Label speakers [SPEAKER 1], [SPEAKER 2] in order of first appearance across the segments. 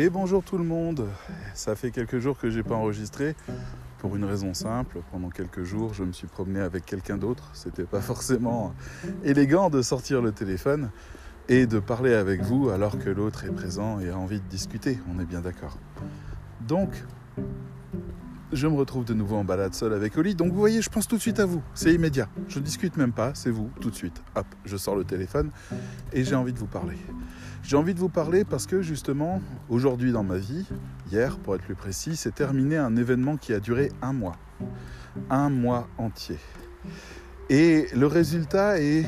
[SPEAKER 1] Et bonjour tout le monde. Ça fait quelques jours que j'ai pas enregistré pour une raison simple. Pendant quelques jours, je me suis promené avec quelqu'un d'autre. C'était pas forcément élégant de sortir le téléphone et de parler avec vous alors que l'autre est présent et a envie de discuter. On est bien d'accord. Donc, je me retrouve de nouveau en balade seul avec Oli. Donc vous voyez, je pense tout de suite à vous. C'est immédiat. Je ne discute même pas, c'est vous, tout de suite. Hop, je sors le téléphone et j'ai envie de vous parler. J'ai envie de vous parler parce que justement, aujourd'hui dans ma vie, hier pour être plus précis, s'est terminé un événement qui a duré un mois. Un mois entier. Et le résultat est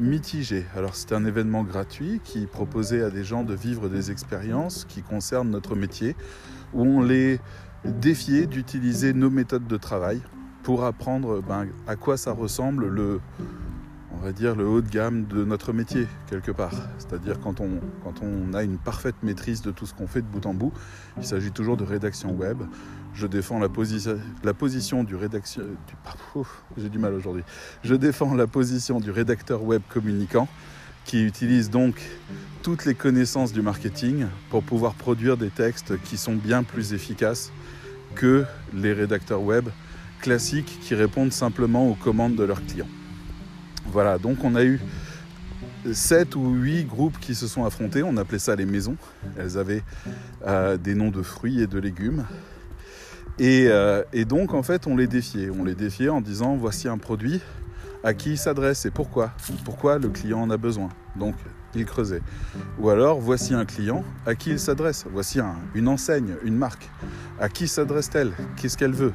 [SPEAKER 1] mitigé. Alors c'est un événement gratuit qui proposait à des gens de vivre des expériences qui concernent notre métier, où on les défiait d'utiliser nos méthodes de travail pour apprendre ben, à quoi ça ressemble le, on va dire, le haut de gamme de notre métier, quelque part. C'est-à-dire quand on, a une parfaite maîtrise de tout ce qu'on fait de bout en bout, il s'agit toujours de rédaction web. Je défends la, la position du rédaction... Je défends la position du rédacteur web communicant qui utilise donc toutes les connaissances du marketing pour pouvoir produire des textes qui sont bien plus efficaces que les rédacteurs web classiques qui répondent simplement aux commandes de leurs clients. Voilà, donc on a eu 7 ou 8 groupes qui se sont affrontés, on appelait ça les maisons. Elles avaient euh, des noms de fruits et de légumes. Euh, et, donc en fait on les défiait. On les défiait en disant voici un produit à qui il s'adresse et pourquoi. Pourquoi le client en a besoin. Donc il creusait. Ou alors voici un client à qui il s'adresse. Voici une enseigne, une marque. À qui s'adresse-t-elle? Qu'est-ce qu'elle veut?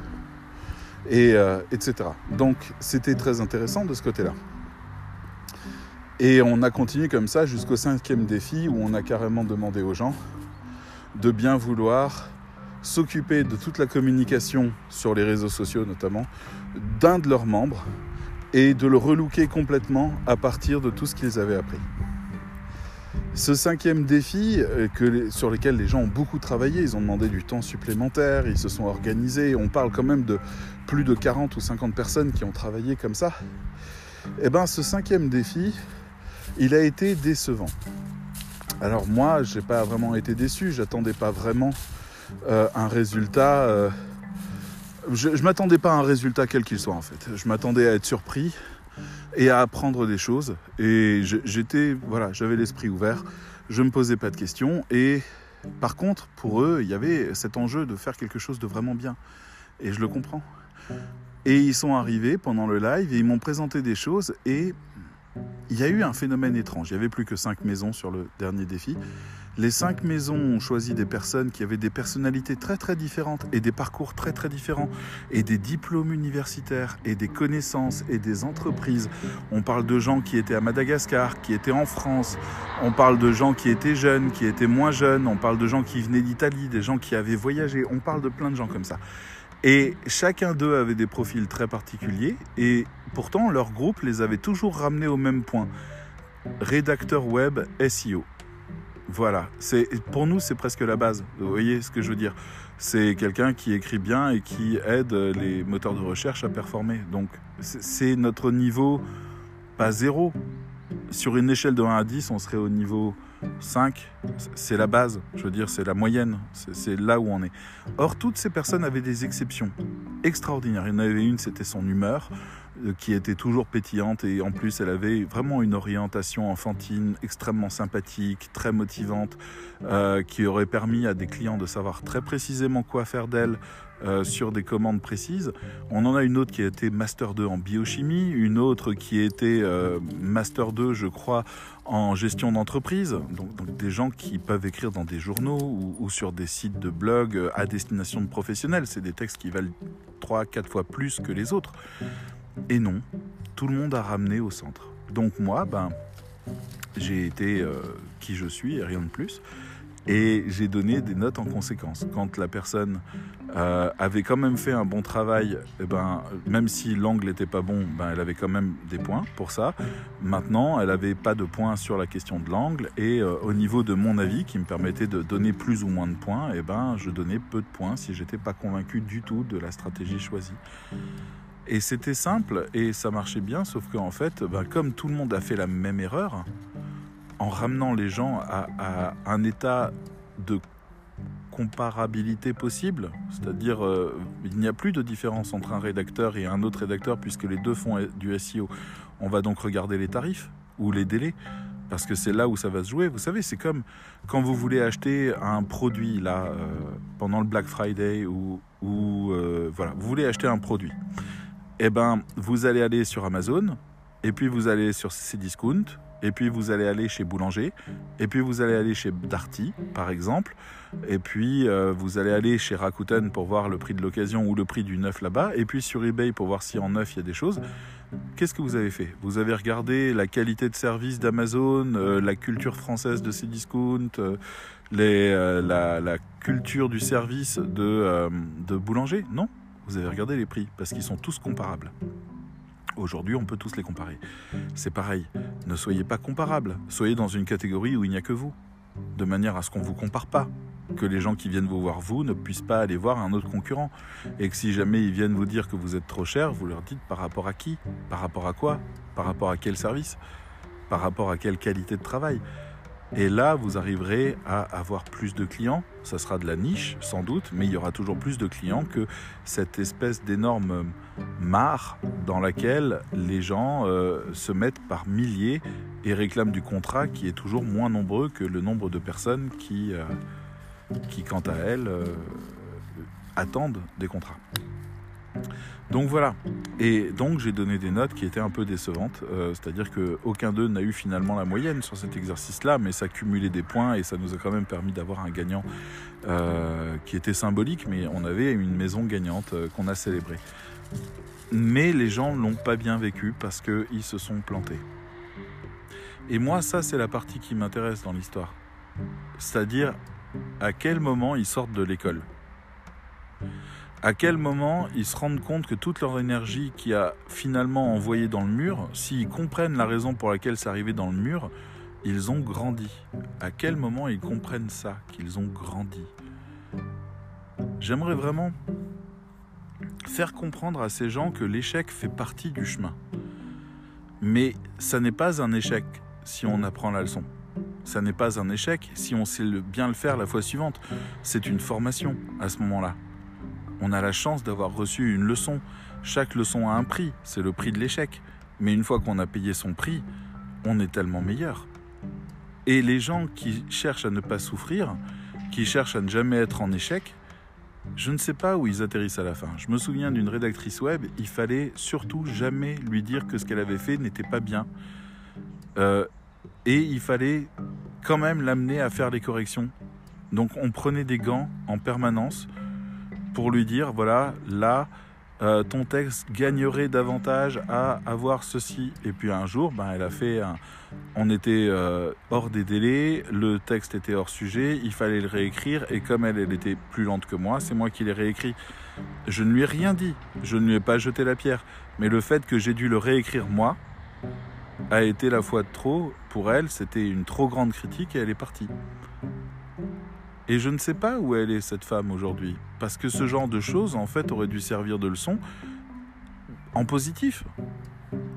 [SPEAKER 1] Et, euh, Etc. Donc c'était très intéressant de ce côté-là. Et on a continué comme ça jusqu'au cinquième défi où on a carrément demandé aux gens de bien vouloir s'occuper de toute la communication sur les réseaux sociaux notamment d'un de leurs membres et de le relooker complètement à partir de tout ce qu'ils avaient appris. Ce cinquième défi, euh, sur lequel les gens ont beaucoup travaillé, ils ont demandé du temps supplémentaire, ils se sont organisés, on parle quand même de plus de 40 ou 50 personnes qui ont travaillé comme ça. Eh bien ce cinquième défi, il a été décevant. Alors moi, je n'ai pas vraiment été déçu, j'attendais pas vraiment euh, un résultat. Euh, je, ne m'attendais pas à un résultat quel qu'il soit en fait. Je m'attendais à être surpris et à apprendre des choses. Et j'étais, voilà, j'avais l'esprit ouvert. Je me posais pas de questions. Et par contre, pour eux, il y avait cet enjeu de faire quelque chose de vraiment bien. Et je le comprends. Et ils sont arrivés pendant le live et ils m'ont présenté des choses et il y a eu un phénomène étrange. Il n'y avait plus que cinq maisons sur le dernier défi. Les cinq maisons ont choisi des personnes qui avaient des personnalités très très différentes et des parcours très très différents et des diplômes universitaires et des connaissances et des entreprises. On parle de gens qui étaient à Madagascar, qui étaient en France. On parle de gens qui étaient jeunes, qui étaient moins jeunes. On parle de gens qui venaient d'Italie, des gens qui avaient voyagé. On parle de plein de gens comme ça. Et chacun d'eux avait des profils très particuliers et pourtant leur groupe les avait toujours ramenés au même point. Rédacteur web SEO. Voilà, c'est pour nous c'est presque la base. Vous voyez ce que je veux dire C'est quelqu'un qui écrit bien et qui aide les moteurs de recherche à performer. Donc c'est notre niveau pas zéro. Sur une échelle de 1 à 10, on serait au niveau 5, c'est la base, je veux dire, c'est la moyenne, c'est là où on est. Or, toutes ces personnes avaient des exceptions extraordinaires. Il y en avait une, c'était son humeur, qui était toujours pétillante, et en plus, elle avait vraiment une orientation enfantine extrêmement sympathique, très motivante, euh, qui aurait permis à des clients de savoir très précisément quoi faire d'elle, euh, sur des commandes précises. On en a une autre qui a été Master 2 en biochimie, une autre qui était euh, Master 2, je crois, en gestion d'entreprise. Donc, des gens qui peuvent écrire dans des journaux ou, sur des sites de blog euh, à destination de professionnels. C'est des textes qui valent 3-4 fois plus que les autres. Et non, tout le monde a ramené au centre. Donc moi, ben, j'ai été qui je suis et rien de plus et j'ai donné des notes en conséquence. Quand la personne euh, avait quand même fait un bon travail, eh ben, même si l'angle n'était pas bon, ben, elle avait quand même des points pour ça. Maintenant, elle n'avait pas de points sur la question de l'angle et euh, au niveau de mon avis, qui me permettait de donner plus ou moins de points, eh ben, je donnais peu de points si j'étais pas convaincu du tout de la stratégie choisie. Et c'était simple et ça marchait bien, sauf qu'en fait, ben, comme tout le monde a fait la même erreur, en ramenant les gens à, un état de comparabilité possible, c'est-à-dire euh, il n'y a plus de différence entre un rédacteur et un autre rédacteur puisque les deux font du SEO. On va donc regarder les tarifs ou les délais parce que c'est là où ça va se jouer. Vous savez, c'est comme quand vous voulez acheter un produit là euh, pendant le Black Friday ou, euh, voilà, vous voulez acheter un produit. Eh ben, vous allez aller sur Amazon et puis vous allez sur Cdiscount et puis vous allez aller chez Boulanger, et puis vous allez aller chez Darty, par exemple, et puis euh, vous allez aller chez Rakuten pour voir le prix de l'occasion ou le prix du neuf là-bas, et puis sur eBay pour voir si en neuf il y a des choses. Qu'est-ce que vous avez fait? Vous avez regardé la qualité de service d'Amazon, euh, la culture française de Cdiscount, euh, la, culture du service de Boulanger Non? Vous avez regardé les prix, parce qu'ils sont tous comparables. Aujourd'hui, on peut tous les comparer. C'est pareil, ne soyez pas comparables, soyez dans une catégorie où il n'y a que vous, de manière à ce qu'on ne vous compare pas, que les gens qui viennent vous voir vous ne puissent pas aller voir un autre concurrent, et que si jamais ils viennent vous dire que vous êtes trop cher, vous leur dites par rapport à qui, par rapport à quoi, par rapport à quel service, par rapport à quelle qualité de travail? Et là, vous arriverez à avoir plus de clients. Ça sera de la niche, sans doute, mais il y aura toujours plus de clients que cette espèce d'énorme mare dans laquelle les gens euh, se mettent par milliers et réclament du contrat qui est toujours moins nombreux que le nombre de personnes qui, euh, quant à elles, euh, attendent des contrats. Donc voilà. Et donc j'ai donné des notes qui étaient un peu décevantes, euh, c'est-à-dire qu'aucun d'eux n'a eu finalement la moyenne sur cet exercice-là, mais ça cumulait des points et ça nous a quand même permis d'avoir un gagnant euh, qui était symbolique, mais on avait une maison gagnante euh, qu'on a célébrée. Mais les gens l'ont pas bien vécu parce qu'ils se sont plantés. Et moi, ça, c'est la partie qui m'intéresse dans l'histoire. C'est-à-dire à quel moment ils sortent de l'école? À quel moment ils se rendent compte que toute leur énergie qui a finalement envoyé dans le mur, s'ils comprennent la raison pour laquelle c'est arrivé dans le mur, ils ont grandi. À quel moment ils comprennent ça, qu'ils ont grandi? J'aimerais vraiment faire comprendre à ces gens que l'échec fait partie du chemin. Mais ça n'est pas un échec si on apprend la leçon. Ça n'est pas un échec si on sait bien le faire la fois suivante. C'est une formation à ce moment-là. On a la chance d'avoir reçu une leçon. Chaque leçon a un prix, c'est le prix de l'échec. Mais une fois qu'on a payé son prix, on est tellement meilleur. Et les gens qui cherchent à ne pas souffrir, qui cherchent à ne jamais être en échec, je ne sais pas où ils atterrissent à la fin. Je me souviens d'une rédactrice web, il fallait surtout jamais lui dire que ce qu'elle avait fait n'était pas bien. Euh, et il fallait quand même l'amener à faire les corrections. Donc on prenait des gants en permanence pour lui dire voilà, là, euh, ton texte gagnerait davantage à avoir ceci. Et puis un jour, ben, elle a fait un... On était euh, hors des délais, le texte était hors sujet, il fallait le réécrire, et comme elle, elle était plus lente que moi, c'est moi qui l'ai réécrit. Je ne lui ai rien dit, je ne lui ai pas jeté la pierre, mais le fait que j'ai dû le réécrire moi a été la fois de trop pour elle, c'était une trop grande critique et elle est partie. Et je ne sais pas où elle est, cette femme, aujourd'hui. Parce que ce genre de choses, en fait, aurait dû servir de leçon en positif.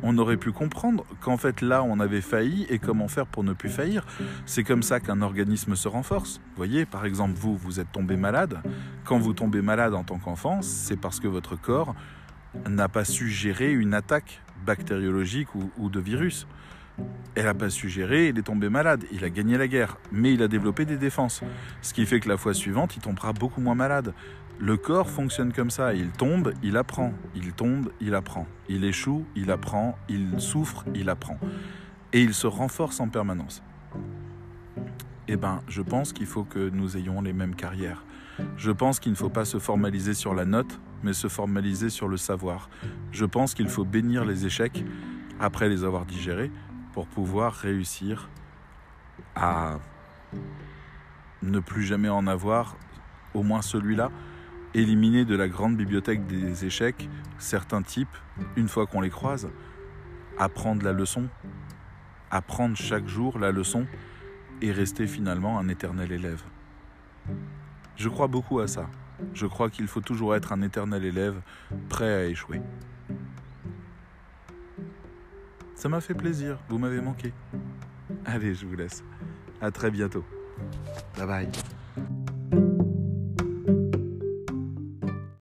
[SPEAKER 1] On aurait pu comprendre qu'en fait là on avait failli et comment faire pour ne plus faillir. C'est comme ça qu'un organisme se renforce. Vous voyez, par exemple, vous, vous êtes tombé malade. Quand vous tombez malade en tant qu'enfant, c'est parce que votre corps n'a pas su gérer une attaque bactériologique ou, ou de virus. Elle n'a pas su gérer, il est tombé malade, il a gagné la guerre, mais il a développé des défenses. Ce qui fait que la fois suivante, il tombera beaucoup moins malade. Le corps fonctionne comme ça, il tombe, il apprend, il tombe, il apprend, il échoue, il apprend, il souffre, il apprend. Et il se renforce en permanence. Eh bien, je pense qu'il faut que nous ayons les mêmes carrières. Je pense qu'il ne faut pas se formaliser sur la note, mais se formaliser sur le savoir. Je pense qu'il faut bénir les échecs après les avoir digérés pour pouvoir réussir à ne plus jamais en avoir, au moins celui-là, éliminer de la grande bibliothèque des échecs certains types, une fois qu'on les croise, apprendre la leçon, apprendre chaque jour la leçon et rester finalement un éternel élève. Je crois beaucoup à ça. Je crois qu'il faut toujours être un éternel élève prêt à échouer. Ça m'a fait plaisir, vous m'avez manqué. Allez, je vous laisse. À très bientôt. Bye bye.